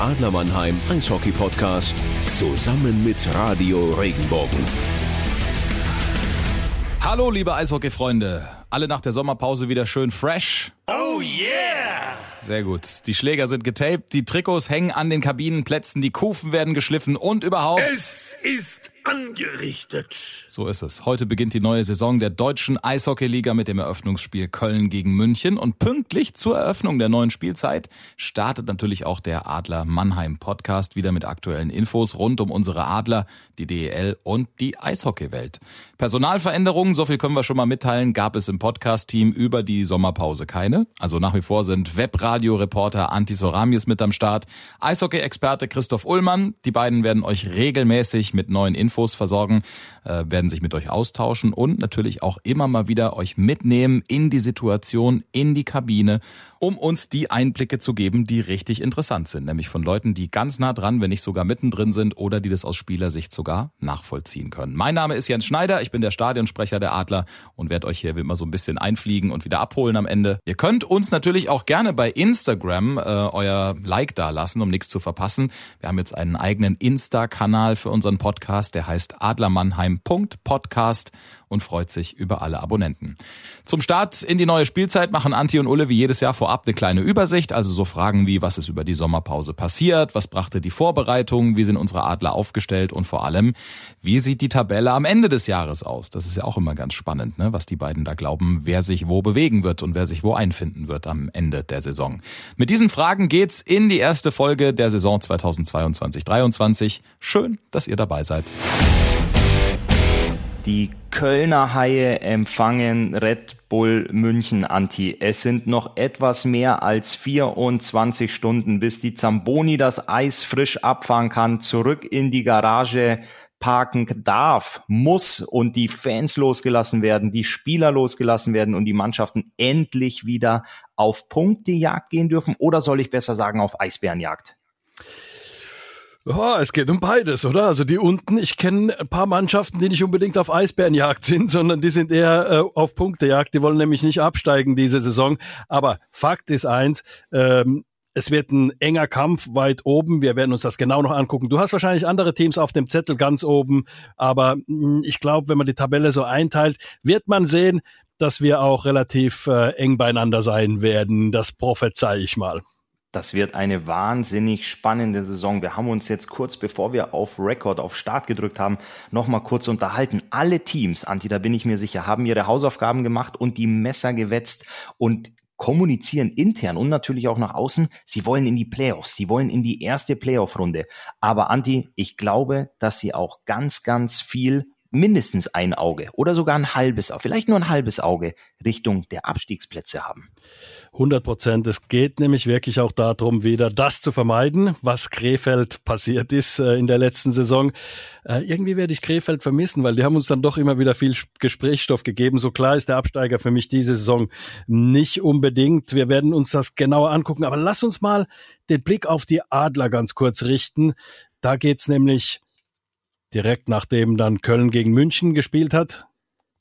der Adler Mannheim Eishockey Podcast zusammen mit Radio Regenbogen. Hallo, liebe Eishockey-Freunde. Alle nach der Sommerpause wieder schön fresh. Oh yeah! Sehr gut. Die Schläger sind getaped, die Trikots hängen an den Kabinenplätzen, die Kufen werden geschliffen und überhaupt. Es ist angerichtet. So ist es. Heute beginnt die neue Saison der deutschen Eishockeyliga mit dem Eröffnungsspiel Köln gegen München und pünktlich zur Eröffnung der neuen Spielzeit startet natürlich auch der Adler Mannheim Podcast wieder mit aktuellen Infos rund um unsere Adler, die DEL und die Eishockeywelt. Personalveränderungen, so viel können wir schon mal mitteilen, gab es im Podcast-Team über die Sommerpause keine. Also nach wie vor sind Webradioreporter Anti Soramies mit am Start, Eishockey-Experte Christoph Ullmann. Die beiden werden euch regelmäßig mit neuen Infos Infos versorgen, äh, werden sich mit euch austauschen und natürlich auch immer mal wieder euch mitnehmen in die Situation, in die Kabine, um uns die Einblicke zu geben, die richtig interessant sind. Nämlich von Leuten, die ganz nah dran, wenn nicht sogar mittendrin sind oder die das aus Spielersicht sogar nachvollziehen können. Mein Name ist Jens Schneider, ich bin der Stadionsprecher der Adler und werde euch hier immer so ein bisschen einfliegen und wieder abholen am Ende. Ihr könnt uns natürlich auch gerne bei Instagram äh, euer Like da lassen, um nichts zu verpassen. Wir haben jetzt einen eigenen Insta-Kanal für unseren Podcast, der heißt adlermannheim.podcast und freut sich über alle Abonnenten. Zum Start in die neue Spielzeit machen Anti und Ulle wie jedes Jahr vorab eine kleine Übersicht, also so Fragen wie, was ist über die Sommerpause passiert, was brachte die Vorbereitung, wie sind unsere Adler aufgestellt und vor allem, wie sieht die Tabelle am Ende des Jahres aus? Das ist ja auch immer ganz spannend, ne? was die beiden da glauben, wer sich wo bewegen wird und wer sich wo einfinden wird am Ende der Saison. Mit diesen Fragen geht's in die erste Folge der Saison 2022-23. Schön, dass ihr dabei seid. Die Kölner Haie empfangen Red Bull München Anti. Es sind noch etwas mehr als 24 Stunden, bis die Zamboni das Eis frisch abfahren kann, zurück in die Garage parken darf, muss und die Fans losgelassen werden, die Spieler losgelassen werden und die Mannschaften endlich wieder auf Punktejagd gehen dürfen? Oder soll ich besser sagen auf Eisbärenjagd? Ja, es geht um beides, oder? Also die unten, ich kenne ein paar Mannschaften, die nicht unbedingt auf Eisbärenjagd sind, sondern die sind eher äh, auf Punktejagd. Die wollen nämlich nicht absteigen diese Saison. Aber Fakt ist eins, ähm, es wird ein enger Kampf weit oben. Wir werden uns das genau noch angucken. Du hast wahrscheinlich andere Teams auf dem Zettel ganz oben, aber mh, hm, ich glaube, wenn man die Tabelle so einteilt, wird man sehen, dass wir auch relativ äh, eng beieinander sein werden. Das prophezei ich mal. Das wird eine wahnsinnig spannende Saison. Wir haben uns jetzt kurz bevor wir auf Record, auf Start gedrückt haben, nochmal kurz unterhalten. Alle Teams, Anti, da bin ich mir sicher, haben ihre Hausaufgaben gemacht und die Messer gewetzt und kommunizieren intern und natürlich auch nach außen. Sie wollen in die Playoffs, sie wollen in die erste Playoff-Runde. Aber Anti, ich glaube, dass sie auch ganz, ganz viel mindestens ein Auge oder sogar ein halbes, vielleicht nur ein halbes Auge Richtung der Abstiegsplätze haben. 100 Prozent. Es geht nämlich wirklich auch darum, wieder das zu vermeiden, was Krefeld passiert ist äh, in der letzten Saison. Äh, irgendwie werde ich Krefeld vermissen, weil die haben uns dann doch immer wieder viel Gesprächsstoff gegeben. So klar ist der Absteiger für mich diese Saison nicht unbedingt. Wir werden uns das genauer angucken. Aber lass uns mal den Blick auf die Adler ganz kurz richten. Da geht's nämlich direkt nachdem dann Köln gegen München gespielt hat.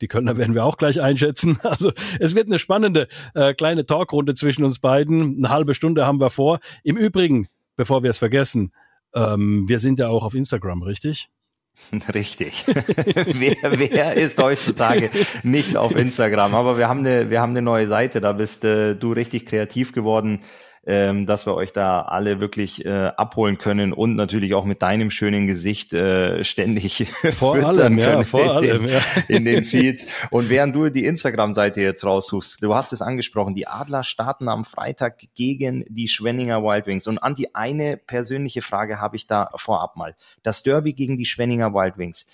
Die Kölner werden wir auch gleich einschätzen. Also es wird eine spannende äh, kleine Talkrunde zwischen uns beiden. Eine halbe Stunde haben wir vor. Im Übrigen, bevor wir es vergessen, ähm, wir sind ja auch auf Instagram, richtig? Richtig. wer, wer ist heutzutage nicht auf Instagram? Aber wir haben eine, wir haben eine neue Seite. Da bist äh, du richtig kreativ geworden ähm, dass wir euch da alle wirklich äh, abholen können und natürlich auch mit deinem schönen Gesicht äh, ständig vor allem, ja, vor in, allem, ja. in den Feeds. Und während du die Instagram-Seite jetzt raussuchst, du hast es angesprochen, die Adler starten am Freitag gegen die Schwenninger Wild Wings. Und Anti, eine persönliche Frage habe ich da vorab mal. Das Derby gegen die Schwenninger Wild Wings.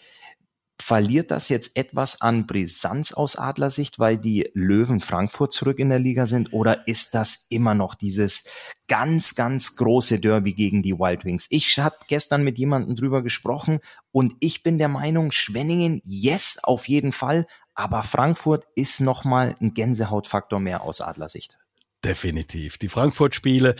Verliert das jetzt etwas an Brisanz aus Adlersicht, weil die Löwen Frankfurt zurück in der Liga sind? Oder ist das immer noch dieses ganz, ganz große Derby gegen die Wild Wings? Ich habe gestern mit jemandem drüber gesprochen und ich bin der Meinung, Schwenningen, yes, auf jeden Fall. Aber Frankfurt ist nochmal ein Gänsehautfaktor mehr aus Adlersicht. Definitiv. Die Frankfurt-Spiele,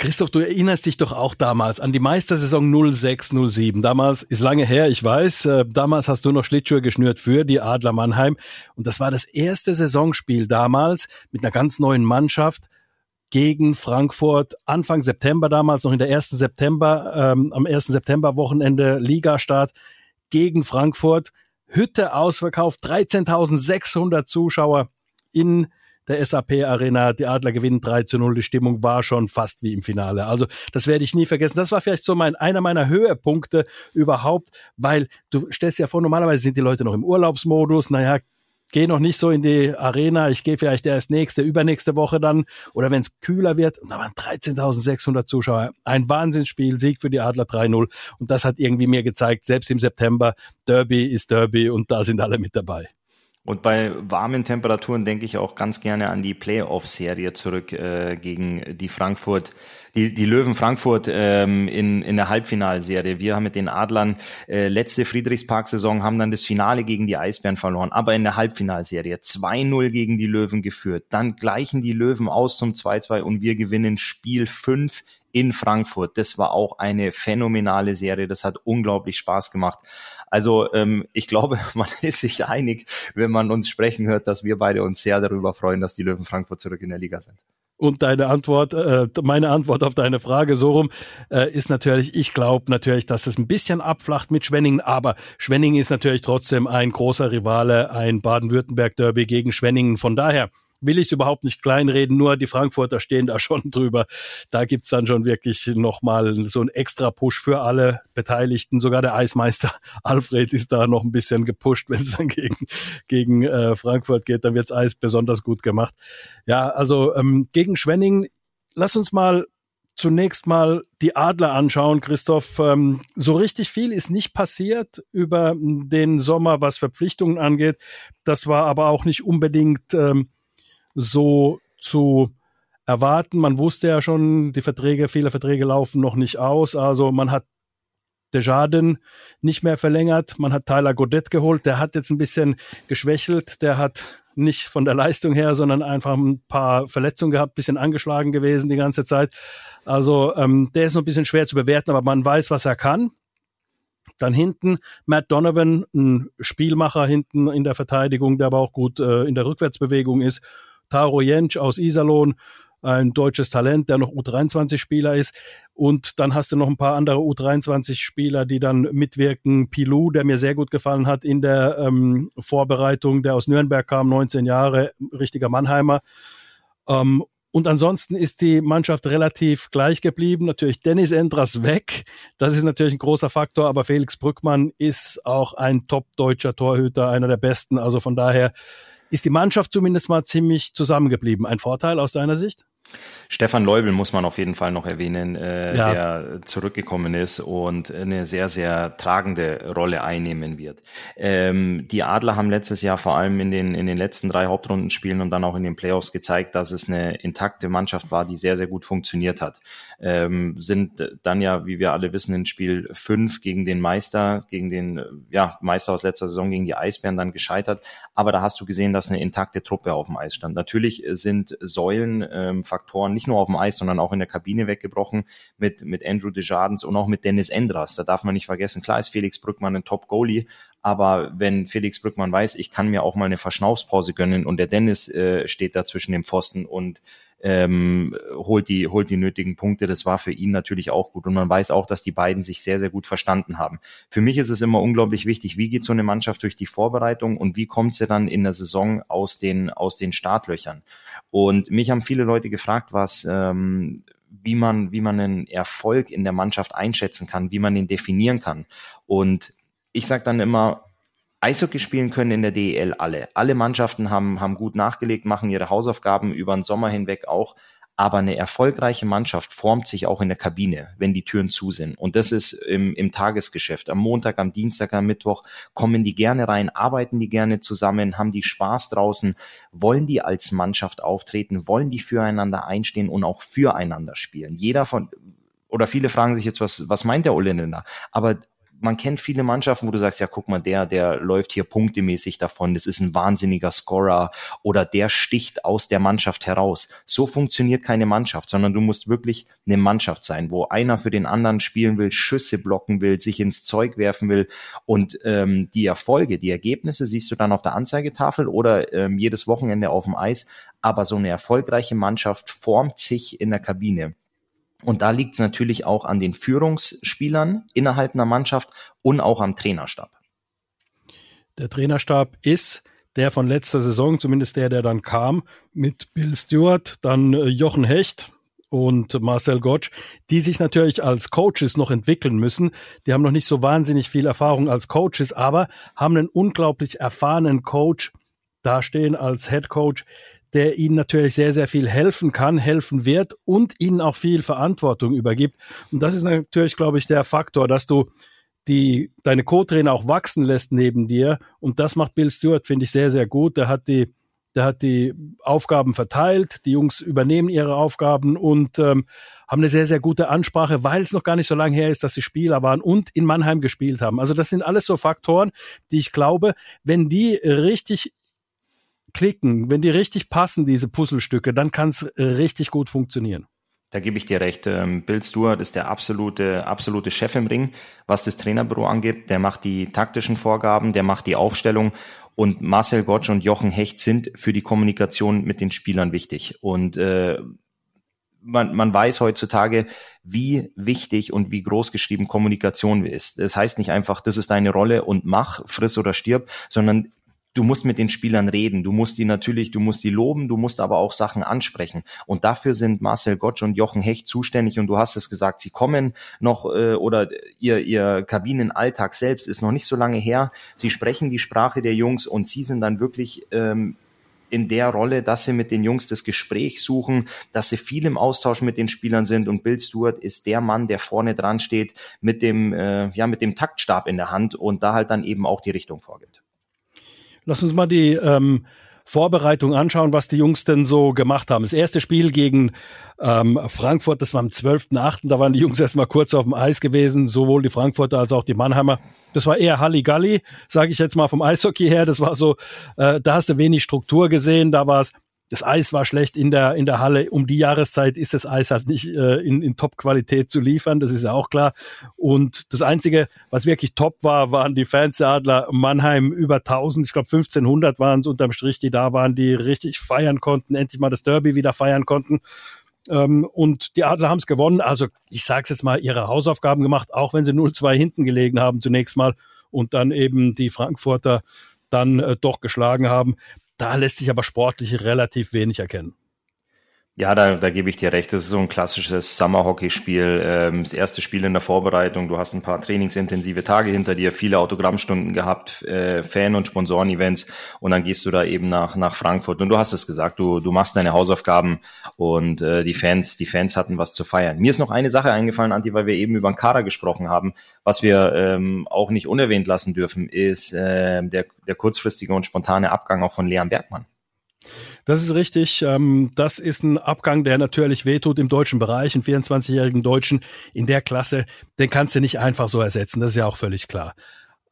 Christoph, du erinnerst dich doch auch damals an die Meistersaison 06, 07. Damals ist lange her, ich weiß. Äh, damals hast du noch Schlittschuhe geschnürt für die Adler Mannheim. Und das war das erste Saisonspiel damals mit einer ganz neuen Mannschaft. gegen Frankfurt Anfang September damals noch in der ersten September ähm, am ersten September Wochenende Ligastart gegen Frankfurt Hütte ausverkauft 13.600 Zuschauer in der SAP Arena. Die Adler gewinnen 3 zu 0. Die Stimmung war schon fast wie im Finale. Also das werde ich nie vergessen. Das war vielleicht so mein, einer meiner Höhepunkte überhaupt, weil du stellst dir ja vor, normalerweise sind die Leute noch im Urlaubsmodus. Naja, gehe noch nicht so in die Arena, ich gehe vielleicht erst nächste, übernächste Woche dann oder wenn es kühler wird. Und da waren 13.600 Zuschauer. Ein Wahnsinnsspiel, Sieg für die Adler 3-0 und das hat irgendwie mir gezeigt, selbst im September, Derby ist Derby und da sind alle mit dabei. Und bei warmen Temperaturen denke ich auch ganz gerne an die Playoff-Serie zurück äh, gegen die Frankfurt, die, die Löwen Frankfurt ähm, in, in der Halbfinalserie. Wir haben mit den Adlern äh, letzte Friedrichspark-Saison haben dann das Finale gegen die Eisbären verloren, aber in der Halbfinalserie 2-0 gegen die Löwen geführt. Dann gleichen die Löwen aus zum 2-2 und wir gewinnen Spiel 5 in Frankfurt. Das war auch eine phänomenale Serie. Das hat unglaublich Spaß gemacht. Also ähm, ich glaube, man ist sich einig, wenn man uns sprechen hört, dass wir beide uns sehr darüber freuen, dass die Löwen Frankfurt zurück in der Liga sind. Und deine Antwort, äh, meine Antwort auf deine Frage so rum, äh, ist natürlich, ich glaube natürlich, dass es ein bisschen abflacht mit Schwenningen, aber Schwenningen ist natürlich trotzdem ein großer Rivale, ein Baden-Württemberg-Derby gegen Schwenningen. Von daher, will ich es überhaupt nicht kleinreden, nur die Frankfurter stehen da schon drüber. Da gibt's dann schon wirklich nochmal so einen extra Push für alle Beteiligten. Sogar der Eismeister Alfred ist da noch ein bisschen gepusht, wenn es dann gegen, gegen äh, Frankfurt geht, dann wirds Eis besonders gut gemacht. Ja, also ähm, gegen Schwenning, lass uns mal zunächst mal die Adler anschauen, Christoph. Ähm, so richtig viel ist nicht passiert über den Sommer, was Verpflichtungen angeht. Das war aber auch nicht unbedingt ähm, so zu erwarten. Man wusste ja schon, die Verträge, viele Verträge laufen noch nicht aus. Also man hat Desjardins nicht mehr verlängert. Man hat Tyler Godet geholt. Der hat jetzt ein bisschen geschwächelt. Der hat nicht von der Leistung her, sondern einfach ein paar Verletzungen gehabt, bisschen angeschlagen gewesen die ganze Zeit. Also ähm, der ist noch ein bisschen schwer zu bewerten, aber man weiß, was er kann. Dann hinten Matt Donovan, ein Spielmacher hinten in der Verteidigung, der aber auch gut äh, in der Rückwärtsbewegung ist. Taro Jentsch aus Iserlohn, ein deutsches Talent, der noch U23-Spieler ist. Und dann hast du noch ein paar andere U23-Spieler, die dann mitwirken. Pilou, der mir sehr gut gefallen hat in der ähm, Vorbereitung, der aus Nürnberg kam, 19 Jahre, richtiger Mannheimer. Ähm, und ansonsten ist die Mannschaft relativ gleich geblieben. Natürlich Dennis Endras weg. Das ist natürlich ein großer Faktor, aber Felix Brückmann ist auch ein top-deutscher Torhüter, einer der besten. Also von daher ist die Mannschaft zumindest mal ziemlich zusammengeblieben. Ein Vorteil aus deiner Sicht? Stefan Leubel muss man auf jeden Fall noch erwähnen, äh, ja. der zurückgekommen ist und eine sehr, sehr tragende Rolle einnehmen wird. Ähm, die Adler haben letztes Jahr vor allem in den, in den letzten drei Hauptrundenspielen und dann auch in den Playoffs gezeigt, dass es eine intakte Mannschaft war, die sehr, sehr gut funktioniert hat. Ähm, sind dann ja, wie wir alle wissen, in Spiel fünf gegen den Meister, gegen den ja, Meister aus letzter Saison, gegen die Eisbären dann gescheitert. Aber da hast du gesehen, dass eine intakte Truppe auf dem Eis stand. Natürlich sind Säulen ähm, nicht nur auf dem Eis, sondern auch in der Kabine weggebrochen mit, mit Andrew Desjardins und auch mit Dennis Endras. Da darf man nicht vergessen, klar ist Felix Brückmann ein Top-Goalie, aber wenn Felix Brückmann weiß, ich kann mir auch mal eine Verschnaufspause gönnen und der Dennis äh, steht da zwischen dem Pfosten und ähm, holt die holt die nötigen Punkte. Das war für ihn natürlich auch gut und man weiß auch, dass die beiden sich sehr sehr gut verstanden haben. Für mich ist es immer unglaublich wichtig, wie geht so eine Mannschaft durch die Vorbereitung und wie kommt sie dann in der Saison aus den aus den Startlöchern. Und mich haben viele Leute gefragt, was ähm, wie man wie man einen Erfolg in der Mannschaft einschätzen kann, wie man den definieren kann. Und ich sage dann immer, Eishockey spielen können in der DEL alle. Alle Mannschaften haben, haben gut nachgelegt, machen ihre Hausaufgaben über den Sommer hinweg auch. Aber eine erfolgreiche Mannschaft formt sich auch in der Kabine, wenn die Türen zu sind. Und das ist im, im Tagesgeschäft. Am Montag, am Dienstag, am Mittwoch kommen die gerne rein, arbeiten die gerne zusammen, haben die Spaß draußen, wollen die als Mannschaft auftreten, wollen die füreinander einstehen und auch füreinander spielen. Jeder von, oder viele fragen sich jetzt, was, was meint der Olländer? Aber man kennt viele Mannschaften, wo du sagst, ja, guck mal, der, der läuft hier punktemäßig davon, das ist ein wahnsinniger Scorer oder der sticht aus der Mannschaft heraus. So funktioniert keine Mannschaft, sondern du musst wirklich eine Mannschaft sein, wo einer für den anderen spielen will, Schüsse blocken will, sich ins Zeug werfen will und ähm, die Erfolge, die Ergebnisse siehst du dann auf der Anzeigetafel oder ähm, jedes Wochenende auf dem Eis, aber so eine erfolgreiche Mannschaft formt sich in der Kabine. Und da liegt es natürlich auch an den Führungsspielern innerhalb einer Mannschaft und auch am Trainerstab. Der Trainerstab ist der von letzter Saison, zumindest der, der dann kam, mit Bill Stewart, dann äh, Jochen Hecht und Marcel Gottsch, die sich natürlich als Coaches noch entwickeln müssen. Die haben noch nicht so wahnsinnig viel Erfahrung als Coaches, aber haben einen unglaublich erfahrenen Coach dastehen als Head Coach, der ihnen natürlich sehr, sehr viel helfen kann, helfen wird und ihnen auch viel Verantwortung übergibt. Und das ist natürlich, glaube ich, der Faktor, dass du die, deine Co-Trainer auch wachsen lässt neben dir. Und das macht Bill Stewart, finde ich, sehr, sehr gut. Der hat die, der hat die Aufgaben verteilt. Die Jungs übernehmen ihre Aufgaben und ähm, haben eine sehr, sehr gute Ansprache, weil es noch gar nicht so lange her ist, dass sie Spieler waren und in Mannheim gespielt haben. Also das sind alles so Faktoren, die ich glaube, wenn die richtig klicken, wenn die richtig passen, diese Puzzlestücke, dann kann es äh, richtig gut funktionieren. Da gebe ich dir recht. Ähm, Bill Stewart ist der absolute, absolute Chef im Ring, was das Trainerbüro angeht. Der macht die taktischen Vorgaben, der macht die Aufstellung und Marcel Gottsch und Jochen Hecht sind für die Kommunikation mit den Spielern wichtig. Und äh, man, man weiß heutzutage, wie wichtig und wie groß geschrieben Kommunikation ist. Das heißt nicht einfach, das ist deine Rolle und mach, friss oder stirb, sondern du musst mit den Spielern reden. Du musst die natürlich, du musst die loben, du musst aber auch Sachen ansprechen. Und dafür sind Marcel Gottsch und Jochen Hecht zuständig. Und du hast es gesagt, sie kommen noch äh, oder ihr, ihr Kabinenalltag selbst ist noch nicht so lange her. Sie sprechen die Sprache der Jungs und sie sind dann wirklich ähm, in der Rolle, dass sie mit den Jungs das Gespräch suchen, dass sie viel im Austausch mit den Spielern sind und Bill Stewart ist der Mann, der vorne dran steht mit dem äh, ja mit dem Taktstab in der Hand und da halt dann eben auch die Richtung vorgibt. Lass uns mal die ähm, Vorbereitung anschauen, was die Jungs denn so gemacht haben. Das erste Spiel gegen ähm, Frankfurt, das war am 12.8., da waren die Jungs erstmal kurz auf dem Eis gewesen, sowohl die Frankfurter als auch die Mannheimer. Das war eher Halligalli, sage ich jetzt mal vom Eishockey her. Das war so, äh, da hast du wenig Struktur gesehen, da war es das Eis war schlecht in der, in der Halle. Um die Jahreszeit ist das Eis halt nicht äh, in, in Top-Qualität zu liefern, das ist ja auch klar. Und das Einzige, was wirklich top war, waren die Fans der Adler Mannheim über 1000, ich glaube 1500 waren es unterm Strich, die da waren, die richtig feiern konnten, endlich mal das Derby wieder feiern konnten. Ähm, und die Adler haben es gewonnen. Also ich sage es jetzt mal, ihre Hausaufgaben gemacht, auch wenn sie 0-2 hinten gelegen haben zunächst mal und dann eben die Frankfurter dann äh, doch geschlagen haben. Da lässt sich aber sportlich relativ wenig erkennen. Ja, da, da gebe ich dir recht. Das ist so ein klassisches Summer-Hockey-Spiel. Ähm, das erste Spiel in der Vorbereitung. Du hast ein paar trainingsintensive Tage hinter dir, viele Autogrammstunden gehabt, äh, Fan- und Sponsoren-Events und dann gehst du da eben nach, nach Frankfurt. Und du hast es gesagt, du, du machst deine Hausaufgaben und äh, die Fans, die Fans hatten was zu feiern. Mir ist noch eine Sache eingefallen, Anti, weil wir eben über den Kader gesprochen haben. Was wir ähm, auch nicht unerwähnt lassen dürfen, ist äh, der, der kurzfristige und spontane Abgang auch von Leon Bergmann. Das ist richtig. Ähm, das ist ein Abgang, der natürlich wehtut im deutschen Bereich. Einen 24-jährigen Deutschen in der Klasse, den kannst du nicht einfach so ersetzen. Das ist ja auch völlig klar.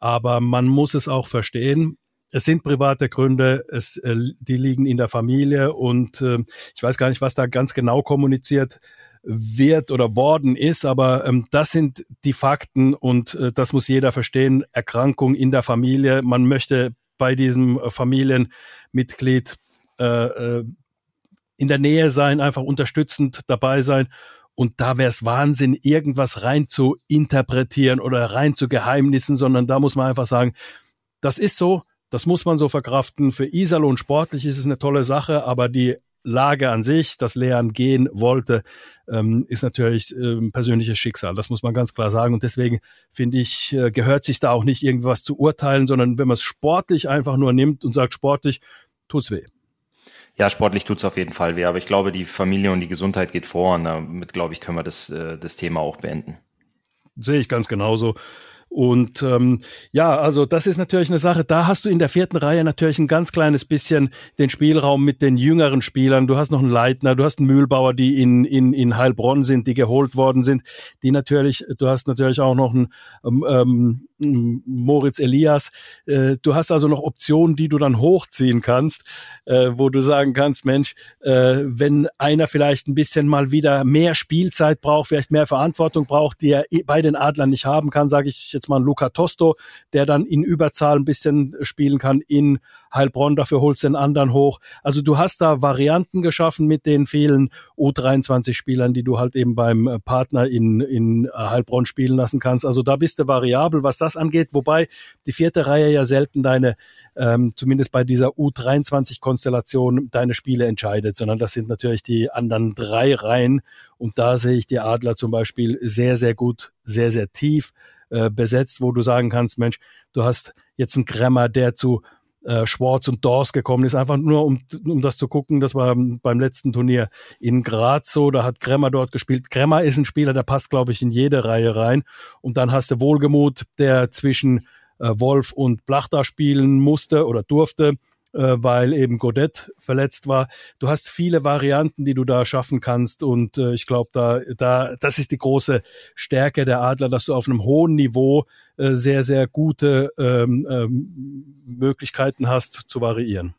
Aber man muss es auch verstehen. Es sind private Gründe, es, äh, die liegen in der Familie und äh, ich weiß gar nicht, was da ganz genau kommuniziert wird oder worden ist, aber ähm, das sind die Fakten und äh, das muss jeder verstehen. Erkrankung in der Familie. Man möchte bei diesem Familienmitglied äh, äh, in der Nähe sein, einfach unterstützend dabei sein. Und da wäre es Wahnsinn, irgendwas rein zu interpretieren oder rein zu Geheimnissen, sondern da muss man einfach sagen, das ist so, das muss man so verkraften. Für Iserlohn sportlich ist es eine tolle Sache, aber die Lage an sich, das Lehren gehen wollte, ähm, ist natürlich ähm, persönliches Schicksal. Das muss man ganz klar sagen. Und deswegen finde ich, äh, gehört sich da auch nicht irgendwas zu urteilen, sondern wenn man es sportlich einfach nur nimmt und sagt, sportlich, tut's weh. Ja, sportlich tut's auf jeden Fall weh, aber ich glaube, die Familie und die Gesundheit geht vor und damit, glaube ich, können wir das, äh, das Thema auch beenden. Sehe ich ganz genauso. Und ähm, ja, also das ist natürlich eine Sache. Da hast du in der vierten Reihe natürlich ein ganz kleines bisschen den Spielraum mit den jüngeren Spielern. Du hast noch einen Leitner, du hast einen Mühlbauer, die in, in, in Heilbronn sind, die geholt worden sind, die natürlich, du hast natürlich auch noch einen ähm, ähm Moritz Elias. Äh, du hast also noch Optionen, die du dann hochziehen kannst, äh, wo du sagen kannst, Mensch, äh, wenn einer vielleicht ein bisschen mal wieder mehr Spielzeit braucht, vielleicht mehr Verantwortung braucht, die er bei den Adlern nicht haben kann, sage ich jetzt mal Luca Tosto, der dann in Überzahl ein bisschen spielen kann in Heilbronn, dafür holst du den anderen hoch. Also du hast da Varianten geschaffen mit den vielen U23-Spielern, die du halt eben beim Partner in, in Heilbronn spielen lassen kannst. Also da bist du variabel, was das angeht, wobei die vierte Reihe ja selten deine, ähm, zumindest bei dieser U23-Konstellation, deine Spiele entscheidet, sondern das sind natürlich die anderen drei Reihen. Und da sehe ich die Adler zum Beispiel sehr, sehr gut, sehr, sehr tief äh, besetzt, wo du sagen kannst, Mensch, du hast jetzt einen Kremmer, der zu äh, Schwarz und Dors gekommen ist, einfach nur um, um das zu gucken. Das war beim letzten Turnier in Graz so, da hat Kremmer dort gespielt. Kremmer ist ein Spieler, der passt, glaube ich, in jede Reihe rein. Und dann hast du Wohlgemut, der zwischen äh, Wolf und Blachta spielen musste oder durfte weil eben Godet verletzt war. Du hast viele Varianten, die du da schaffen kannst und äh, ich glaube, da, da, das ist die große Stärke der Adler, dass du auf einem hohen Niveau äh, sehr, sehr gute ähm, ähm, Möglichkeiten hast zu variieren.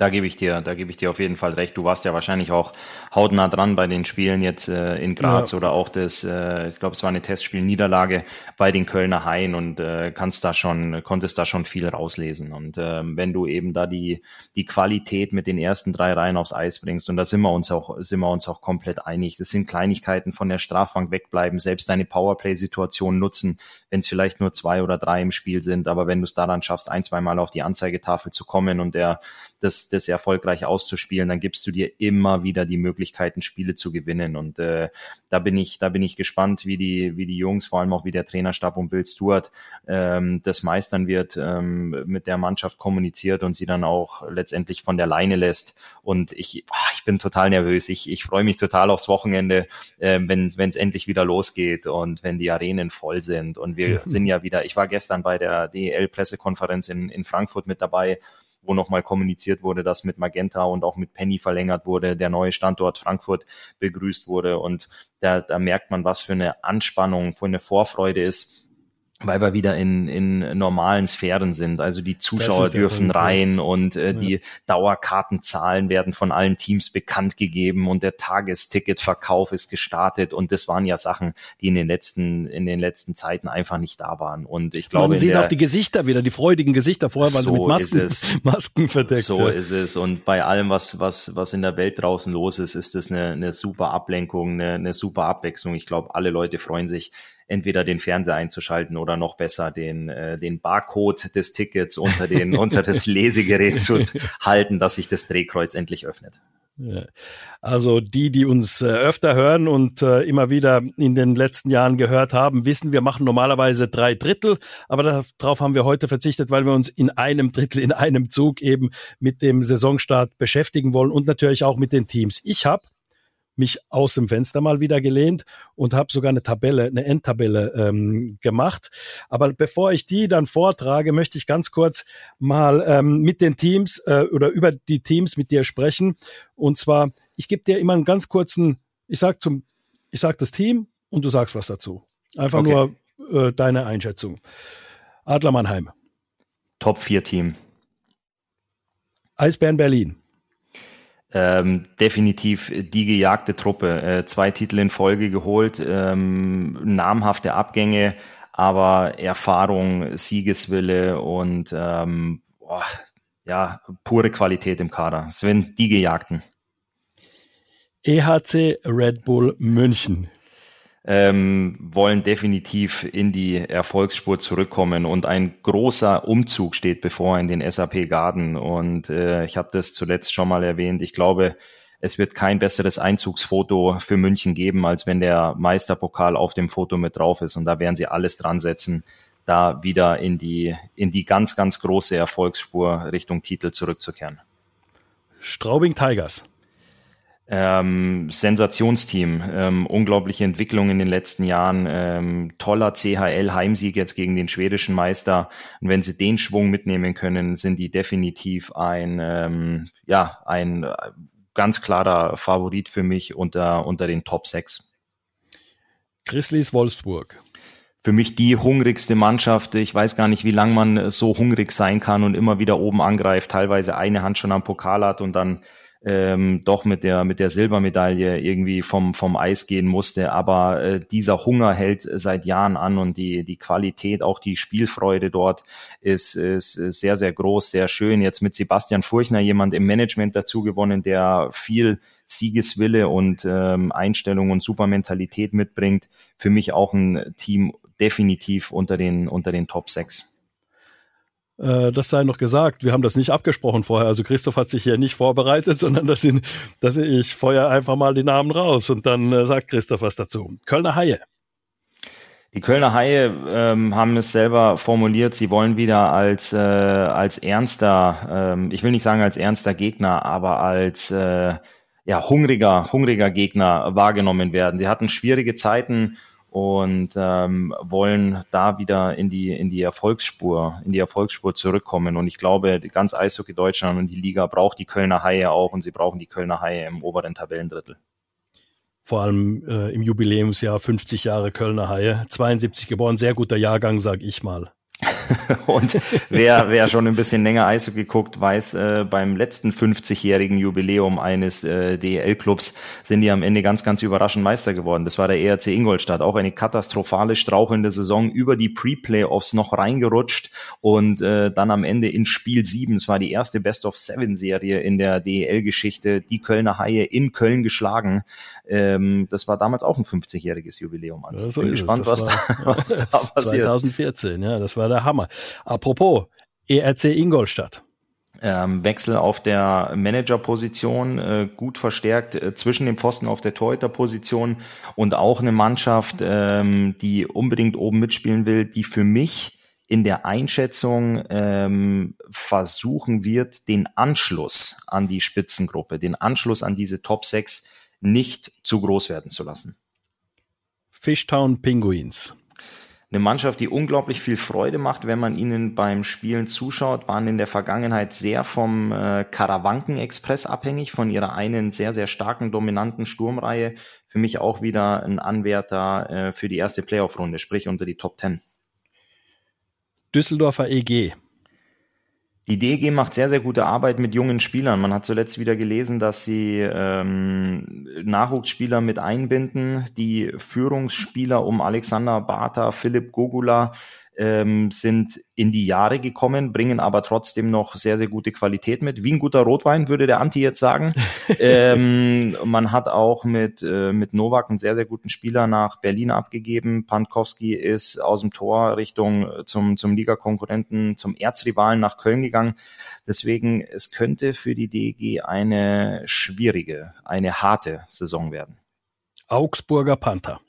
Da gebe ich dir, da gebe ich dir auf jeden Fall recht. Du warst ja wahrscheinlich auch hautnah dran bei den Spielen jetzt äh, in Graz ja. oder auch das, äh, ich glaube, es war eine Testspielniederlage bei den Kölner Haien und äh, kannst da schon, konntest da schon viel rauslesen. Und ähm, wenn du eben da die die Qualität mit den ersten drei Reihen aufs Eis bringst und da sind wir uns auch sind wir uns auch komplett einig. Das sind Kleinigkeiten von der Strafbank wegbleiben, selbst deine Powerplay-Situation nutzen, wenn es vielleicht nur zwei oder drei im Spiel sind, aber wenn du es da dann schaffst, ein, zwei Mal auf die Anzeigetafel zu kommen und der das das erfolgreich auszuspielen, dann gibst du dir immer wieder die Möglichkeiten, Spiele zu gewinnen. Und äh, da bin ich, da bin ich gespannt, wie die, wie die Jungs, vor allem auch wie der Trainerstab und Bill Stewart ähm, das meistern wird, ähm, mit der Mannschaft kommuniziert und sie dann auch letztendlich von der Leine lässt. Und ich, ach, ich bin total nervös. Ich, ich freue mich total aufs Wochenende, äh, wenn es endlich wieder losgeht und wenn die Arenen voll sind. Und wir sind ja wieder, ich war gestern bei der DEL-Pressekonferenz in, in Frankfurt mit dabei wo nochmal kommuniziert wurde, dass mit Magenta und auch mit Penny verlängert wurde, der neue Standort Frankfurt begrüßt wurde. Und da, da merkt man, was für eine Anspannung, für eine Vorfreude ist, weil wir wieder in, in normalen Sphären sind. Also die Zuschauer dürfen Punkt, rein ja. und äh, ja. die Dauerkartenzahlen werden von allen Teams bekannt gegeben und der Tagesticketverkauf ist gestartet und das waren ja Sachen, die in den letzten in den letzten Zeiten einfach nicht da waren. Und ich glaube, man sieht der, auch die Gesichter wieder, die freudigen Gesichter. Vorher waren so sie mit Masken, ist es. Masken verdeckt. So ist es. Und bei allem, was was was in der Welt draußen los ist, ist das eine, eine super Ablenkung, eine, eine super Abwechslung. Ich glaube, alle Leute freuen sich entweder den Fernseher einzuschalten oder noch besser den, äh, den Barcode des Tickets unter, den, unter das Lesegerät zu halten, dass sich das Drehkreuz endlich öffnet. Also die, die uns äh, öfter hören und äh, immer wieder in den letzten Jahren gehört haben, wissen, wir machen normalerweise drei Drittel, aber darauf haben wir heute verzichtet, weil wir uns in einem Drittel, in einem Zug eben mit dem Saisonstart beschäftigen wollen und natürlich auch mit den Teams. Ich habe mich aus dem Fenster mal wieder gelehnt und habe sogar eine Tabelle, eine Endtabelle ähm, gemacht. Aber bevor ich die dann vortrage, möchte ich ganz kurz mal ähm, mit den Teams äh, oder über die Teams mit dir sprechen. Und zwar, ich gebe dir immer einen ganz kurzen, ich sag zum, ich sag das Team und du sagst was dazu. Einfach okay. nur äh, deine Einschätzung. Adler Mannheim. Top 4 Team. Eisbären Berlin ähm, definitiv die gejagte Truppe. Äh, zwei Titel in Folge geholt, ähm, namhafte Abgänge, aber Erfahrung, Siegeswille und ähm, boah, ja, pure Qualität im Kader. Sven, die Gejagten. EHC Red Bull München ähm, wollen definitiv in die Erfolgsspur zurückkommen und ein großer Umzug steht bevor in den SAP Garden und äh, ich habe das zuletzt schon mal erwähnt. Ich glaube, es wird kein besseres Einzugsfoto für München geben, als wenn der Meisterpokal auf dem Foto mit drauf ist und da werden sie alles dran setzen, da wieder in die in die ganz ganz große Erfolgsspur Richtung Titel zurückzukehren. Straubing Tigers Ähm, Sensationsteam, ähm, unglaubliche Entwicklung in den letzten Jahren, ähm, toller CHL-Heimsieg jetzt gegen den schwedischen Meister. Und wenn sie den Schwung mitnehmen können, sind die definitiv ein, ähm, ja, ein ganz klarer Favorit für mich unter, unter den Top 6. Grizzlies Wolfsburg für mich die hungrigste Mannschaft. Ich weiß gar nicht, wie lang man so hungrig sein kann und immer wieder oben angreift, teilweise eine Hand schon am Pokal hat und dann ähm, doch mit der mit der Silbermedaille irgendwie vom vom Eis gehen musste. Aber äh, dieser Hunger hält seit Jahren an und die die Qualität, auch die Spielfreude dort ist, ist, ist sehr sehr groß, sehr schön. Jetzt mit Sebastian Furchner jemand im Management dazu gewonnen, der viel Siegeswille und ähm, Einstellung und Supermentalität mitbringt. Für mich auch ein Team definitiv unter den unter den Top 6. Äh, das sei noch gesagt. Wir haben das nicht abgesprochen vorher. Also Christoph hat sich hier nicht vorbereitet, sondern das sind, dass ich feuer einfach mal die Namen raus und dann äh, sagt Christoph was dazu. Kölner Haie. Die Kölner Haie ähm, haben es selber formuliert, sie wollen wieder als, äh, als ernster, ähm, ich will nicht sagen als ernster Gegner, aber als äh, ja, hungriger, hungriger Gegner wahrgenommen werden. Sie hatten schwierige Zeiten und ähm, wollen da wieder in die in die Erfolgsspur in die Erfolgsspur zurückkommen. Und ich glaube ganz Eishockey Deutschland und die Liga braucht die Kölner Haie auch und sie brauchen die Kölner Haie im oberen Tabellendrittel. Vor allem äh, im Jubiläumsjahr 50 Jahre Kölner Haie. 72 geboren sehr guter Jahrgang sag ich mal und wer, wer schon ein bisschen länger Eishockey guckt, weiß, äh, beim letzten 50-jährigen Jubiläum eines äh, DEL-Clubs sind die am Ende ganz, ganz überraschend Meister geworden. Das war der ERC Ingolstadt. Auch eine katastrophale, strauchelnde Saison über die Pre-Playoffs noch reingerutscht und äh, dann am Ende in Spiel 7, es war die erste Best-of-Seven-Serie in der DEL-Geschichte, die Kölner Haie in Köln geschlagen. Ähm, das war damals auch ein 50-jähriges Jubiläum. Also ja, so ich bin gespannt, was, war, da, was da passiert. 2014, ja, das war der Hammer. Apropos, ERC Ingolstadt. Ähm, Wechsel auf der Managerposition, äh, gut verstärkt äh, zwischen dem Pfosten auf der Torhüterposition und auch eine Mannschaft, ähm, die unbedingt oben mitspielen will, die für mich in der Einschätzung ähm, versuchen wird, den Anschluss an die Spitzengruppe, den Anschluss an diese Top 6 nicht zu groß werden zu lassen. Fishtown Penguins eine Mannschaft, die unglaublich viel Freude macht, wenn man ihnen beim Spielen zuschaut, waren in der Vergangenheit sehr vom äh, Karawanken-Express abhängig, von ihrer einen sehr, sehr starken, dominanten Sturmreihe. Für mich auch wieder ein Anwärter äh, für die erste Playoff-Runde, sprich unter die Top Ten. Düsseldorfer EG die DEG macht sehr, sehr gute Arbeit mit jungen Spielern. Man hat zuletzt wieder gelesen, dass sie ähm, Nachwuchsspieler mit einbinden. Die Führungsspieler um Alexander Barta, Philipp Gogula ähm, sind in die Jahre gekommen, bringen aber trotzdem noch sehr, sehr gute Qualität mit. Wie ein guter Rotwein, würde der Anti jetzt sagen. ähm, man hat auch mit, äh, mit Novak einen sehr, sehr guten Spieler nach Berlin abgegeben. Pankowski ist aus dem Tor Richtung äh, zum, zum Ligakonkurrenten, zum Erzrivalen nach Köln gegangen. Deswegen, es könnte für die DEG eine schwierige, eine harte Saison werden. Augsburger Panther.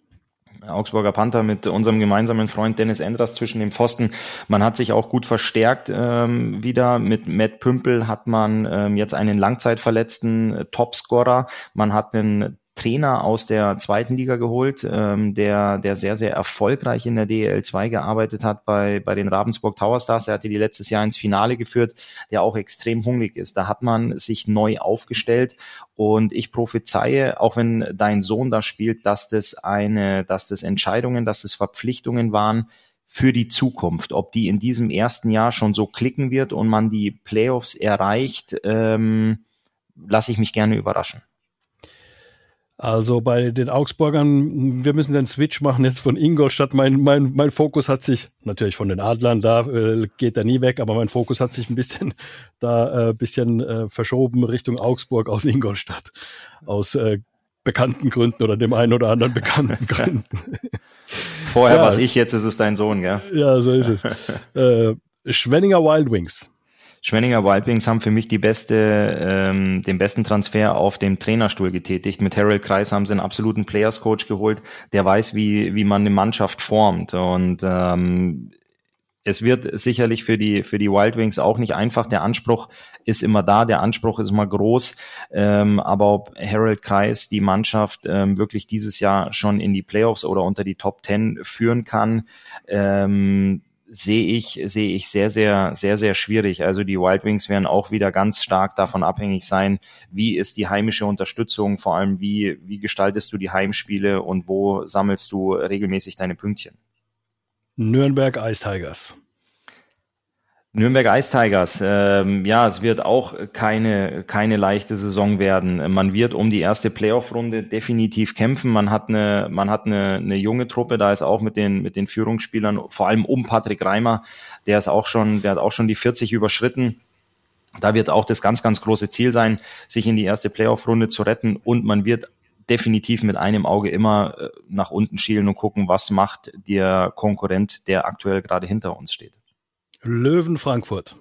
Augsburger Panther mit unserem gemeinsamen Freund Dennis Endras zwischen dem Pfosten. Man hat sich auch gut verstärkt ähm, wieder. Mit Matt Pümpel hat man ähm, jetzt einen Langzeitverletzten äh, Topscorer. Man hat einen Trainer aus der zweiten Liga geholt, ähm, der, der sehr, sehr erfolgreich in der DEL 2 gearbeitet hat bei, bei den Ravensburg Tower Stars. Der hatte die letztes Jahr ins Finale geführt, der auch extrem hungrig ist. Da hat man sich neu aufgestellt und ich prophezeie, auch wenn dein Sohn da spielt, dass das eine, dass das Entscheidungen, dass das Verpflichtungen waren, für die Zukunft. Ob die in diesem ersten Jahr schon so klicken wird und man die Playoffs erreicht, ähm, lasse ich mich gerne überraschen. Also bei den Augsburgern, wir müssen den Switch machen jetzt von Ingolstadt. Mein, mein, mein Fokus hat sich, natürlich von den Adlern, da äh, geht er nie weg, aber mein Fokus hat sich ein bisschen da äh, bisschen äh, verschoben Richtung Augsburg aus Ingolstadt. Aus äh, bekannten Gründen oder dem einen oder anderen bekannten Gründen. Vorher ja, was ich, jetzt ist es dein Sohn, gell? Ja, so ist es. äh, Schwenninger Wild Wings. Schwenninger Wild Wings haben für mich die beste, ähm, den besten Transfer auf dem Trainerstuhl getätigt. Mit Harold Kreis haben sie einen absoluten Players Coach geholt, der weiß, wie, wie man eine Mannschaft formt. Und ähm, es wird sicherlich für die, für die Wild Wings auch nicht einfach. Der Anspruch ist immer da, der Anspruch ist immer groß. Ähm, aber ob Harold Kreis die Mannschaft ähm, wirklich dieses Jahr schon in die Playoffs oder unter die Top Ten führen kann, ähm, sehe ich, sehe ich sehr, sehr, sehr, sehr schwierig. Also die Wild Wings werden auch wieder ganz stark davon abhängig sein, wie ist die heimische Unterstützung, vor allem wie, wie gestaltest du die Heimspiele und wo sammelst du regelmäßig deine Pünktchen. Nürnberg Ice Tigers. Nürnberg Ice Tigers, ähm, ja, es wird auch keine, keine leichte Saison werden. Man wird um die erste Playoff-Runde definitiv kämpfen. Man hat eine, man hat eine, eine junge Truppe, da ist auch mit den, mit den Führungsspielern, vor allem um Patrick Reimer, der ist auch schon, der hat auch schon die 40 überschritten. Da wird auch das ganz, ganz große Ziel sein, sich in die erste Playoff-Runde zu retten und man wird definitiv mit einem Auge immer äh, nach unten schielen und gucken, was macht der Konkurrent, der aktuell gerade hinter uns steht. Löwen Frankfurt.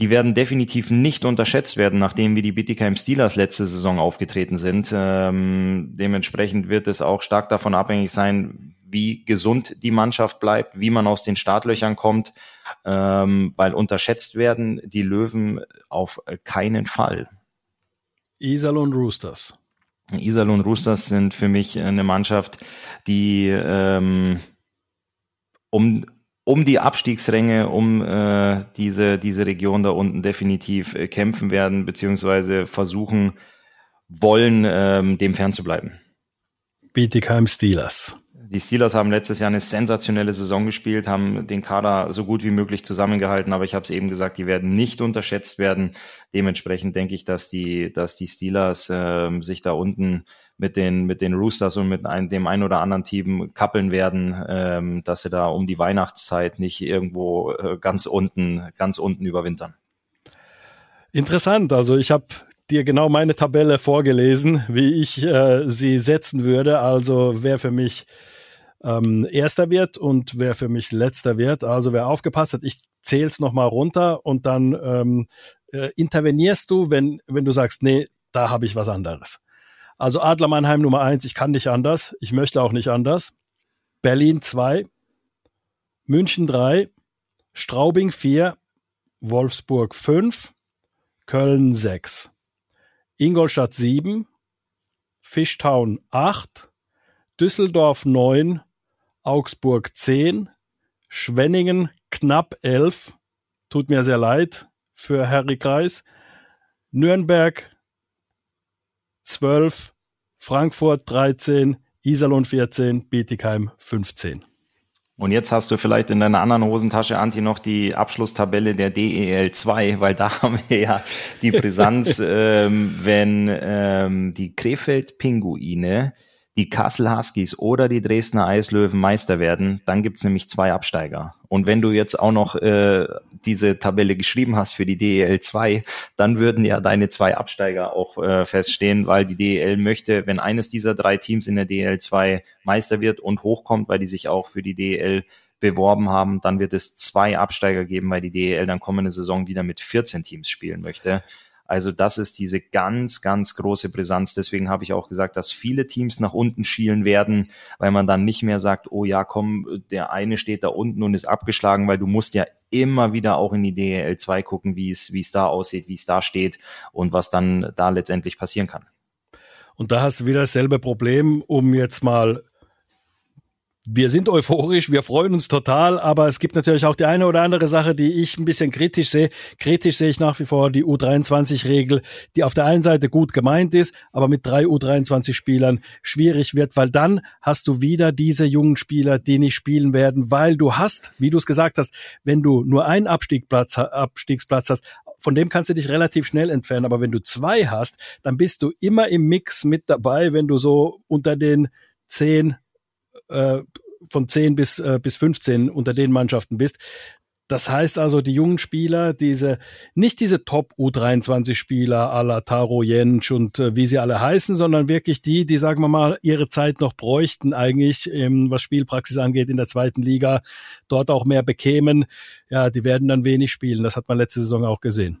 Die werden definitiv nicht unterschätzt werden, nachdem wie die Bittigheim Steelers letzte Saison aufgetreten sind. Ähm, dementsprechend wird es auch stark davon abhängig sein, wie gesund die Mannschaft bleibt, wie man aus den Startlöchern kommt, ähm, weil unterschätzt werden die Löwen auf keinen Fall. Iserlohn Roosters. Iserlohn Roosters sind für mich eine Mannschaft, die ähm, um um die Abstiegsränge, um äh, diese, diese Region da unten definitiv äh, kämpfen werden, beziehungsweise versuchen wollen, ähm, dem fernzubleiben. Bietigheim Steelers. Die Steelers haben letztes Jahr eine sensationelle Saison gespielt, haben den Kader so gut wie möglich zusammengehalten, aber ich habe es eben gesagt, die werden nicht unterschätzt werden. Dementsprechend denke ich, dass die, dass die Steelers äh, sich da unten mit den, mit den Roosters und mit ein, dem ein oder anderen Team kappeln werden, ähm, dass sie da um die Weihnachtszeit nicht irgendwo äh, ganz unten, ganz unten überwintern. Interessant. Also ich habe dir genau meine Tabelle vorgelesen, wie ich äh, sie setzen würde. Also wer für mich ähm, Erster wird und wer für mich Letzter wird. Also wer aufgepasst hat, ich zähle es nochmal runter und dann ähm, äh, intervenierst du, wenn, wenn du sagst, nee, da habe ich was anderes. Also Adler Mannheim Nummer eins, ich kann nicht anders, ich möchte auch nicht anders. Berlin zwei, München drei, Straubing vier, Wolfsburg fünf, Köln sechs, Ingolstadt sieben, Fischtown acht, Düsseldorf neun, Augsburg 10, Schwenningen knapp 11, tut mir sehr leid für Harry Kreis, Nürnberg 12, Frankfurt 13, Iserlohn 14, Bietigheim 15. Und jetzt hast du vielleicht in deiner anderen Hosentasche, Anti, noch die Abschlusstabelle der DEL 2, weil da haben wir ja die Brisanz, ähm, wenn ähm, die Krefeld-Pinguine die Kassel Huskies oder die Dresdner Eislöwen Meister werden, dann gibt's nämlich zwei Absteiger. Und wenn du jetzt auch noch äh, diese Tabelle geschrieben hast für die DEL 2, dann würden ja deine zwei Absteiger auch äh, feststehen, weil die DEL möchte, wenn eines dieser drei Teams in der DEL 2 Meister wird und hochkommt, weil die sich auch für die DEL beworben haben, dann wird es zwei Absteiger geben, weil die DEL dann kommende Saison wieder mit 14 Teams spielen möchte. Also das ist diese ganz, ganz große Brisanz. Deswegen habe ich auch gesagt, dass viele Teams nach unten schielen werden, weil man dann nicht mehr sagt, oh ja, komm, der eine steht da unten und ist abgeschlagen, weil du musst ja immer wieder auch in die DL 2 gucken, wie es, wie es da aussieht, wie es da steht und was dann da letztendlich passieren kann. Und da hast du wieder dasselbe Problem, um jetzt mal wir sind euphorisch, wir freuen uns total, aber es gibt natürlich auch die eine oder andere Sache, die ich ein bisschen kritisch sehe. Kritisch sehe ich nach wie vor die U23-Regel, die auf der einen Seite gut gemeint ist, aber mit drei U23-Spielern schwierig wird, weil dann hast du wieder diese jungen Spieler, die nicht spielen werden, weil du hast, wie du es gesagt hast, wenn du nur einen Abstiegsplatz, Abstiegsplatz hast, von dem kannst du dich relativ schnell entfernen. Aber wenn du zwei hast, dann bist du immer im Mix mit dabei, wenn du so unter den zehn äh, von 10 bis, äh, bis 15 unter den Mannschaften bist. Das heißt also, die jungen Spieler, diese, nicht diese Top U23-Spieler à la Taro Jentsch und äh, wie sie alle heißen, sondern wirklich die, die, sagen wir mal, ihre Zeit noch bräuchten eigentlich, ähm, was Spielpraxis angeht in der zweiten Liga, dort auch mehr bekämen. Ja, die werden dann wenig spielen. Das hat man letzte Saison auch gesehen.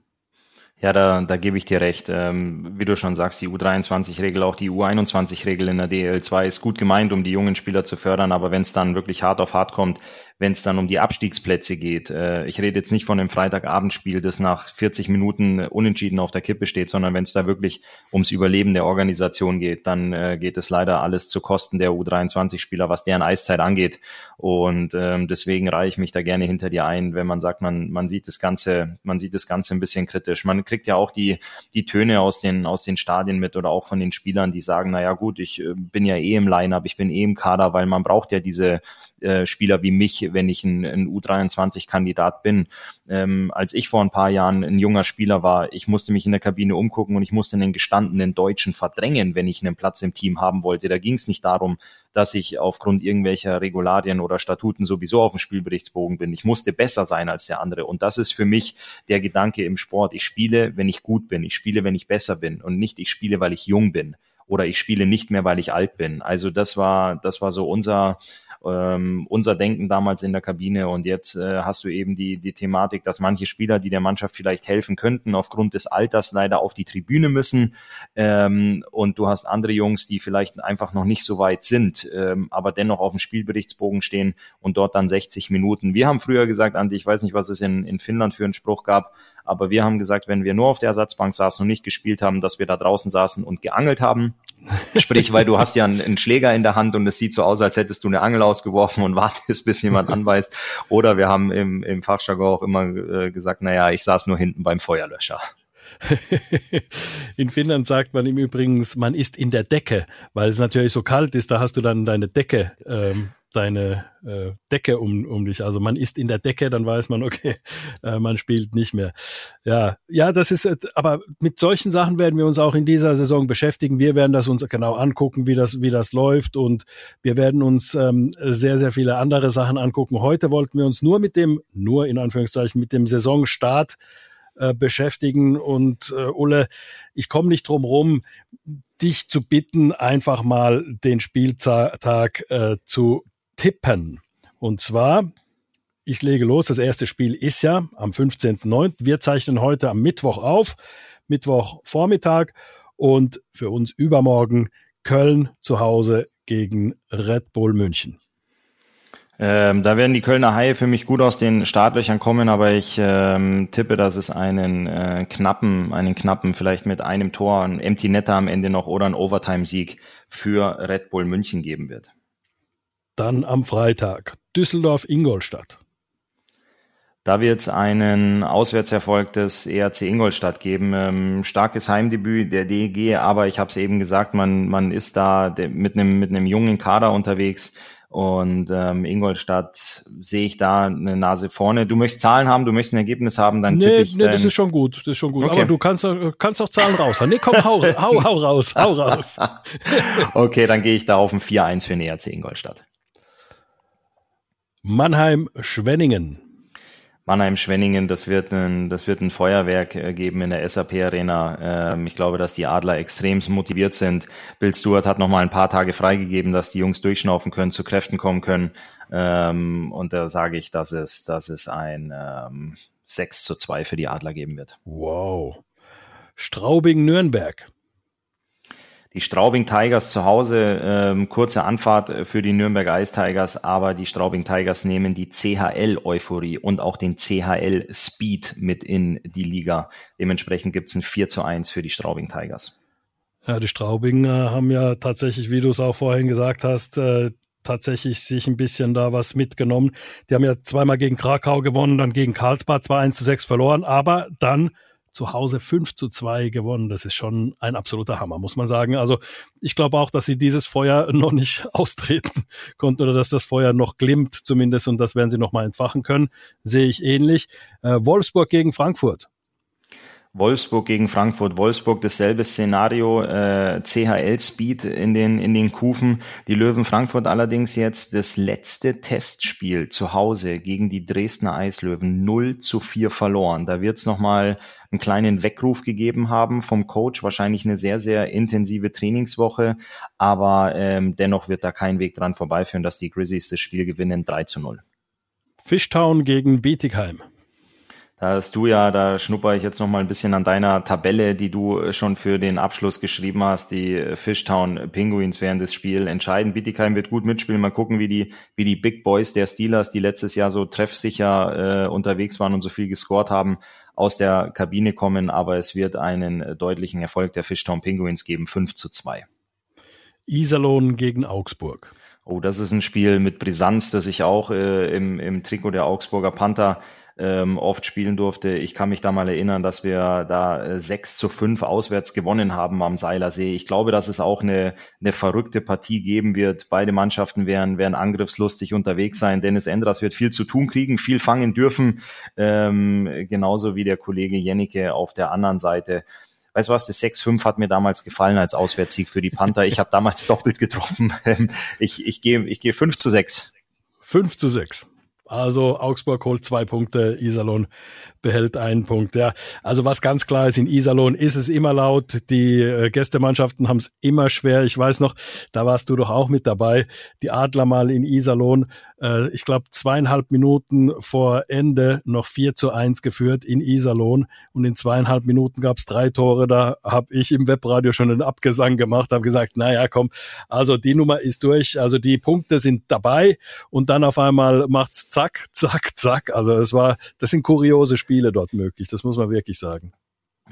Ja, da, da gebe ich dir recht. Ähm, wie du schon sagst, die U23-Regel, auch die U21-Regel in der DL2 ist gut gemeint, um die jungen Spieler zu fördern, aber wenn es dann wirklich hart auf hart kommt, wenn es dann um die Abstiegsplätze geht. Äh, ich rede jetzt nicht von einem Freitagabendspiel, das nach 40 Minuten unentschieden auf der Kippe steht, sondern wenn es da wirklich ums Überleben der Organisation geht, dann äh, geht es leider alles zu Kosten der U23-Spieler, was deren Eiszeit angeht. Und ähm, deswegen reihe ich mich da gerne hinter dir ein, wenn man sagt, man, man sieht das Ganze, man sieht das Ganze ein bisschen kritisch. Man kriegt ja auch die, die Töne aus den, aus den Stadien mit oder auch von den Spielern, die sagen, na ja gut, ich äh, bin ja eh im Line-Up, ich bin eh im Kader, weil man braucht ja diese äh, Spieler wie mich, wenn ich ein, ein U23-Kandidat bin. Ähm, als ich vor ein paar Jahren ein junger Spieler war, ich musste mich in der Kabine umgucken und ich musste einen gestandenen Deutschen verdrängen, wenn ich einen Platz im Team haben wollte. Da ging es nicht darum, dass ich aufgrund irgendwelcher Regularien oder Statuten sowieso auf dem Spielberichtsbogen bin. Ich musste besser sein als der andere. Und das ist für mich der Gedanke im Sport. Ich spiele, wenn ich gut bin. Ich spiele, wenn ich besser bin und nicht ich spiele, weil ich jung bin oder ich spiele nicht mehr, weil ich alt bin. Also das war, das war so unser, ähm, unser Denken damals in der Kabine. Und jetzt äh, hast du eben die, die Thematik, dass manche Spieler, die der Mannschaft vielleicht helfen könnten, aufgrund des Alters leider auf die Tribüne müssen. Ähm, und du hast andere Jungs, die vielleicht einfach noch nicht so weit sind, ähm, aber dennoch auf dem Spielberichtsbogen stehen und dort dann 60 Minuten. Wir haben früher gesagt, Andi, ich weiß nicht, was es in, in Finnland für einen Spruch gab, aber wir haben gesagt, wenn wir nur auf der Ersatzbank saßen und nicht gespielt haben, dass wir da draußen saßen und geangelt haben. Sprich, weil du hast ja einen, einen, Schläger in der Hand und es sieht so aus, als hättest du eine Angel ausgeworfen und wartest, bis jemand anweist. Oder wir haben im, im Fachjargon auch immer äh, gesagt, naja, ich saß nur hinten beim Feuerlöscher. In Finnland sagt man im Übrigen, man ist in der Decke, weil es natürlich so kalt ist, da hast du dann deine Decke ähm, deine äh, Decke um, um dich. Also man ist in der Decke, dann weiß man, okay, äh, man spielt nicht mehr. Ja, ja, das ist, äh, aber mit solchen Sachen werden wir uns auch in dieser Saison beschäftigen. Wir werden das uns genau angucken, wie das, wie das läuft und wir werden uns ähm, sehr, sehr viele andere Sachen angucken. Heute wollten wir uns nur mit dem, nur in Anführungszeichen, mit dem Saisonstart äh, beschäftigen. Und äh, Ulle, ich komme nicht drum rum, dich zu bitten, einfach mal den Spieltag äh, zu tippen. Und zwar, ich lege los, das erste Spiel ist ja am 15.09. Wir zeichnen heute am Mittwoch auf, Mittwochvormittag und für uns übermorgen Köln zu Hause gegen Red Bull München. Ähm, da werden die Kölner Haie für mich gut aus den Startlöchern kommen, aber ich ähm, tippe, dass es einen äh, knappen, einen knappen, vielleicht mit einem Tor, ein Empty Netter am Ende noch oder ein Overtime-Sieg für Red Bull München geben wird. Dann am Freitag Düsseldorf-Ingolstadt. Da wird es einen Auswärtserfolg des ERC Ingolstadt geben. Ähm, starkes Heimdebüt der DEG, aber ich habe es eben gesagt, man, man ist da mit einem mit einem jungen Kader unterwegs und ähm, Ingolstadt sehe ich da eine Nase vorne. Du möchtest Zahlen haben, du möchtest ein Ergebnis haben, dann nee, ich. Nee, das ist schon gut, das ist schon gut. Okay. Aber du kannst, kannst auch Zahlen raus. Nee, komm, hau, hau, hau raus, hau raus. okay, dann gehe ich da auf ein 4-1 für den ERC Ingolstadt. Mannheim-Schwenningen. Mannheim-Schwenningen, das wird ein, das wird ein Feuerwerk äh, geben in der SAP Arena. Ähm, ich glaube, dass die Adler extrem motiviert sind. Bill Stewart hat noch mal ein paar Tage freigegeben, dass die Jungs durchschnaufen können, zu Kräften kommen können. Ähm, und da sage ich, dass es, dass es ein ähm, 6 zu 2 für die Adler geben wird. Wow. Straubing-Nürnberg die Straubing Tigers zu Hause, ähm, kurze Anfahrt für die Nürnberg Ice Tigers, aber die Straubing Tigers nehmen die CHL-Euphorie und auch den CHL-Speed mit in die Liga. Dementsprechend gibt's ein 4 zu 1 für die Straubing Tigers. Ja, die Straubing äh, haben ja tatsächlich, wie du es auch vorhin gesagt hast, äh, tatsächlich sich ein bisschen da was mitgenommen. Die haben ja zweimal gegen Krakau gewonnen, dann gegen Karlsbad zwar 1 zu 6 verloren, aber dann zu Hause 5 zu 2 gewonnen. Das ist schon ein absoluter Hammer, muss man sagen. Also ich glaube auch, dass sie dieses Feuer noch nicht austreten konnten oder dass das Feuer noch glimmt zumindest und das werden sie noch mal entfachen können. Sehe ich ähnlich. Äh, Wolfsburg gegen Frankfurt. Wolfsburg gegen Frankfurt. Wolfsburg dasselbe Szenario, äh, CHL-Speed in den, in den Kufen. Die Löwen Frankfurt allerdings jetzt das letzte Testspiel zu Hause gegen die Dresdner Eislöwen 0 zu 4 verloren. Da wird es nochmal einen kleinen Weckruf gegeben haben vom Coach. Wahrscheinlich eine sehr, sehr intensive Trainingswoche. Aber ähm, dennoch wird da kein Weg dran vorbeiführen, dass die Grizzlies das Spiel gewinnen 3 zu 0. Fishtown gegen Bietigheim. Da hast du ja, da schnupper ich jetzt noch mal ein bisschen an deiner Tabelle, die du schon für den Abschluss geschrieben hast. Die Fishtown Penguins während des Spiels entscheiden. Bietigheim wird gut mitspielen. Mal gucken, wie die, wie die Big Boys der Steelers, die letztes Jahr so treffsicher äh, unterwegs waren und so viel gescored haben, aus der Kabine kommen. Aber es wird einen deutlichen Erfolg der Fishtown Penguins geben. 5 zu 2. Iserlohn gegen Augsburg. Oh, das ist ein Spiel mit Brisanz, das ich auch äh, im, im Trikot der Augsburger Panther ähm, oft spielen durfte. Ich kann mich da mal erinnern, dass wir da äh, 6 zu 5 auswärts gewonnen haben am Seilersee. Ich glaube, dass es auch eine, eine verrückte Partie geben wird. Beide Mannschaften werden, werden angriffslustig unterwegs sein. Dennis Endras wird viel zu tun kriegen, viel fangen dürfen, ähm, genauso wie der Kollege Jennecke auf der anderen Seite weißt du was, das 6-5 hat mir damals gefallen als Auswärtssieg für die Panther. Ich habe damals doppelt getroffen. Ich, ich gehe ich geh 5 zu 6. 5 zu 6. Also Augsburg holt zwei Punkte, Iserlohn behält einen Punkt. Ja, also was ganz klar ist, in Iserlohn ist es immer laut. Die äh, Gästemannschaften haben es immer schwer. Ich weiß noch, da warst du doch auch mit dabei. Die Adler mal in Iserlohn, äh, ich glaube zweieinhalb Minuten vor Ende noch 4 zu 1 geführt in Iserlohn. Und in zweieinhalb Minuten gab es drei Tore. Da habe ich im Webradio schon einen Abgesang gemacht, habe gesagt, naja, komm, also die Nummer ist durch. Also die Punkte sind dabei und dann auf einmal macht's zack, zack, zack. Also es war, das sind kuriose Spiele. Spiele dort möglich. Das muss man wirklich sagen.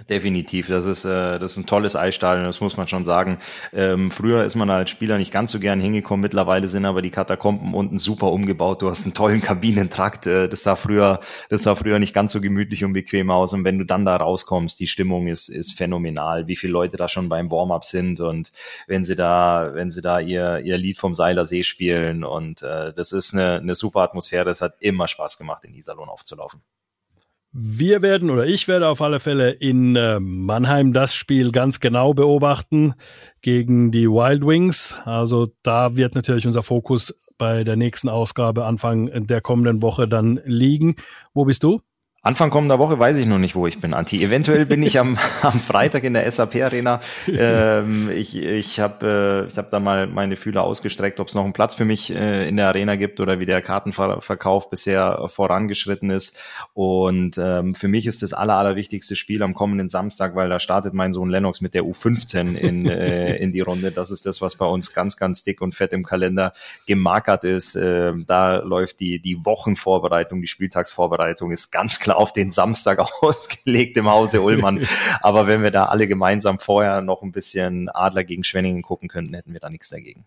Definitiv, das ist, äh, das ist ein tolles Eisstadion, das muss man schon sagen. Ähm, früher ist man als Spieler nicht ganz so gern hingekommen, mittlerweile sind aber die Katakomben unten super umgebaut. Du hast einen tollen Kabinentrakt, äh, das sah früher, das sah früher nicht ganz so gemütlich und bequem aus. Und wenn du dann da rauskommst, die Stimmung ist, ist phänomenal, wie viele Leute da schon beim Warm-up sind und wenn sie da, wenn sie da ihr, ihr Lied vom Seilersee spielen und äh, das ist eine, eine super Atmosphäre, es hat immer Spaß gemacht, in Iserlohn aufzulaufen. Wir werden oder ich werde auf alle Fälle in äh, Mannheim das Spiel ganz genau beobachten gegen die Wild Wings. Also da wird natürlich unser Fokus bei der nächsten Ausgabe Anfang der kommenden Woche dann liegen. Wo bist du? Anfang kommender Woche weiß ich noch nicht, wo ich bin, Anti. Eventuell bin ich am, am Freitag in der SAP Arena. Ähm, ich ich habe äh, hab da mal meine Fühler ausgestreckt, ob es noch einen Platz für mich äh, in der Arena gibt oder wie der Kartenverkauf bisher vorangeschritten ist. Und ähm, für mich ist das aller, allerwichtigste Spiel am kommenden Samstag, weil da startet mein Sohn Lennox mit der U15 in, äh, in die Runde. Das ist das, was bei uns ganz, ganz dick und fett im Kalender gemarkert ist. Äh, da läuft die, die Wochenvorbereitung, die Spieltagsvorbereitung ist ganz klar auf den Samstag ausgelegt im Hause Ullmann. Aber wenn wir da alle gemeinsam vorher noch ein bisschen Adler gegen Schwenningen gucken könnten, hätten wir da nichts dagegen.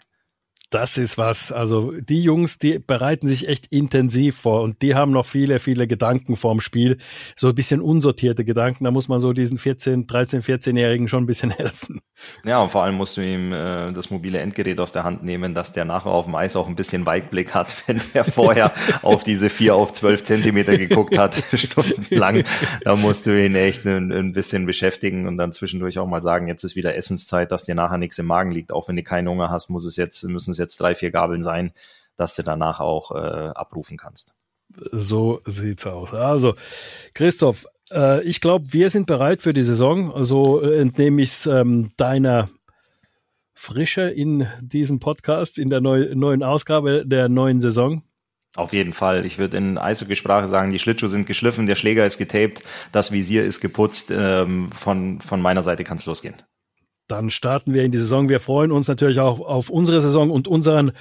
Das ist was. Also die Jungs, die bereiten sich echt intensiv vor und die haben noch viele, viele Gedanken vorm Spiel. So ein bisschen unsortierte Gedanken. Da muss man so diesen 14, 13, 14-Jährigen schon ein bisschen helfen. Ja, und vor allem musst du ihm äh, das mobile Endgerät aus der Hand nehmen, dass der nachher auf dem Eis auch ein bisschen Weitblick hat, wenn er vorher auf diese 4 auf 12 Zentimeter geguckt hat, stundenlang. Da musst du ihn echt ein, ein bisschen beschäftigen und dann zwischendurch auch mal sagen, jetzt ist wieder Essenszeit, dass dir nachher nichts im Magen liegt. Auch wenn du keinen Hunger hast, muss es jetzt, müssen es jetzt drei, vier Gabeln sein, dass du danach auch äh, abrufen kannst. So sieht's aus. Also, Christoph, äh, ich glaube, wir sind bereit für die Saison. So also, entnehme ich es ähm, deiner Frische in diesem Podcast, in der neu, neuen Ausgabe der neuen Saison. Auf jeden Fall. Ich würde in Eishockey-Sprache sagen, die Schlittschuhe sind geschliffen, der Schläger ist getaped, das Visier ist geputzt. Ähm, von, von meiner Seite kann es losgehen. Dann starten wir in die Saison. Wir freuen uns natürlich auch auf unsere Saison und unseren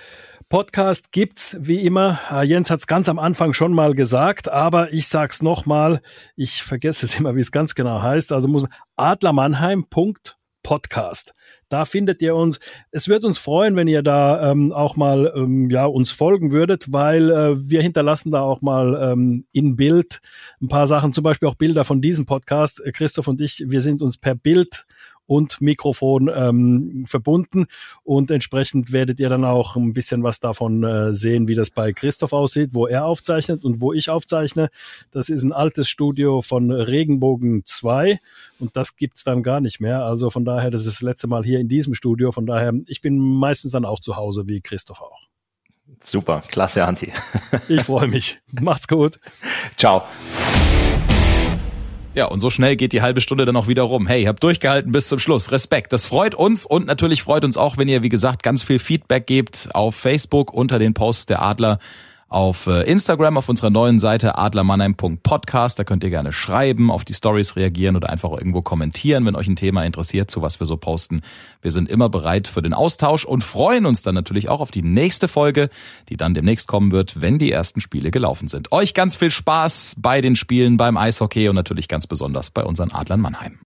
Podcast gibt's wie immer. Ah, Jens hat es ganz am Anfang schon mal gesagt, aber ich sag's nochmal. Ich vergesse es immer, wie es ganz genau heißt. Also muss adlermannheim.podcast. Da findet ihr uns. Es wird uns freuen, wenn ihr da ähm, auch mal ähm, ja uns folgen würdet, weil äh, wir hinterlassen da auch mal ähm, in Bild ein paar Sachen, zum Beispiel auch Bilder von diesem Podcast. Christoph und ich, wir sind uns per Bild und Mikrofon ähm, verbunden und entsprechend werdet ihr dann auch ein bisschen was davon äh, sehen, wie das bei Christoph aussieht, wo er aufzeichnet und wo ich aufzeichne. Das ist ein altes Studio von Regenbogen 2 und das gibt's dann gar nicht mehr. Also von daher, das ist das letzte Mal hier in diesem Studio. Von daher, ich bin meistens dann auch zu Hause, wie Christoph auch. Super, klasse, Anti. ich freue mich. Macht's gut. Ciao. Ja, und so schnell geht die halbe Stunde dann auch wieder rum. Hey, habt durchgehalten bis zum Schluss. Respekt. Das freut uns und natürlich freut uns auch, wenn ihr, wie gesagt, ganz viel Feedback gebt auf Facebook unter den Posts der Adler auf äh, Instagram auf unserer neuen Seite adlermannheim.podcast. Da könnt ihr gerne schreiben, auf die Stories reagieren oder einfach irgendwo kommentieren, wenn euch ein Thema interessiert, zu was wir so posten. Wir sind immer bereit für den Austausch und freuen uns dann natürlich auch auf die nächste Folge, die dann demnächst kommen wird, wenn die ersten Spiele gelaufen sind. Euch ganz viel Spaß bei den Spielen beim Eishockey und natürlich ganz besonders bei unseren Adlern Mannheim.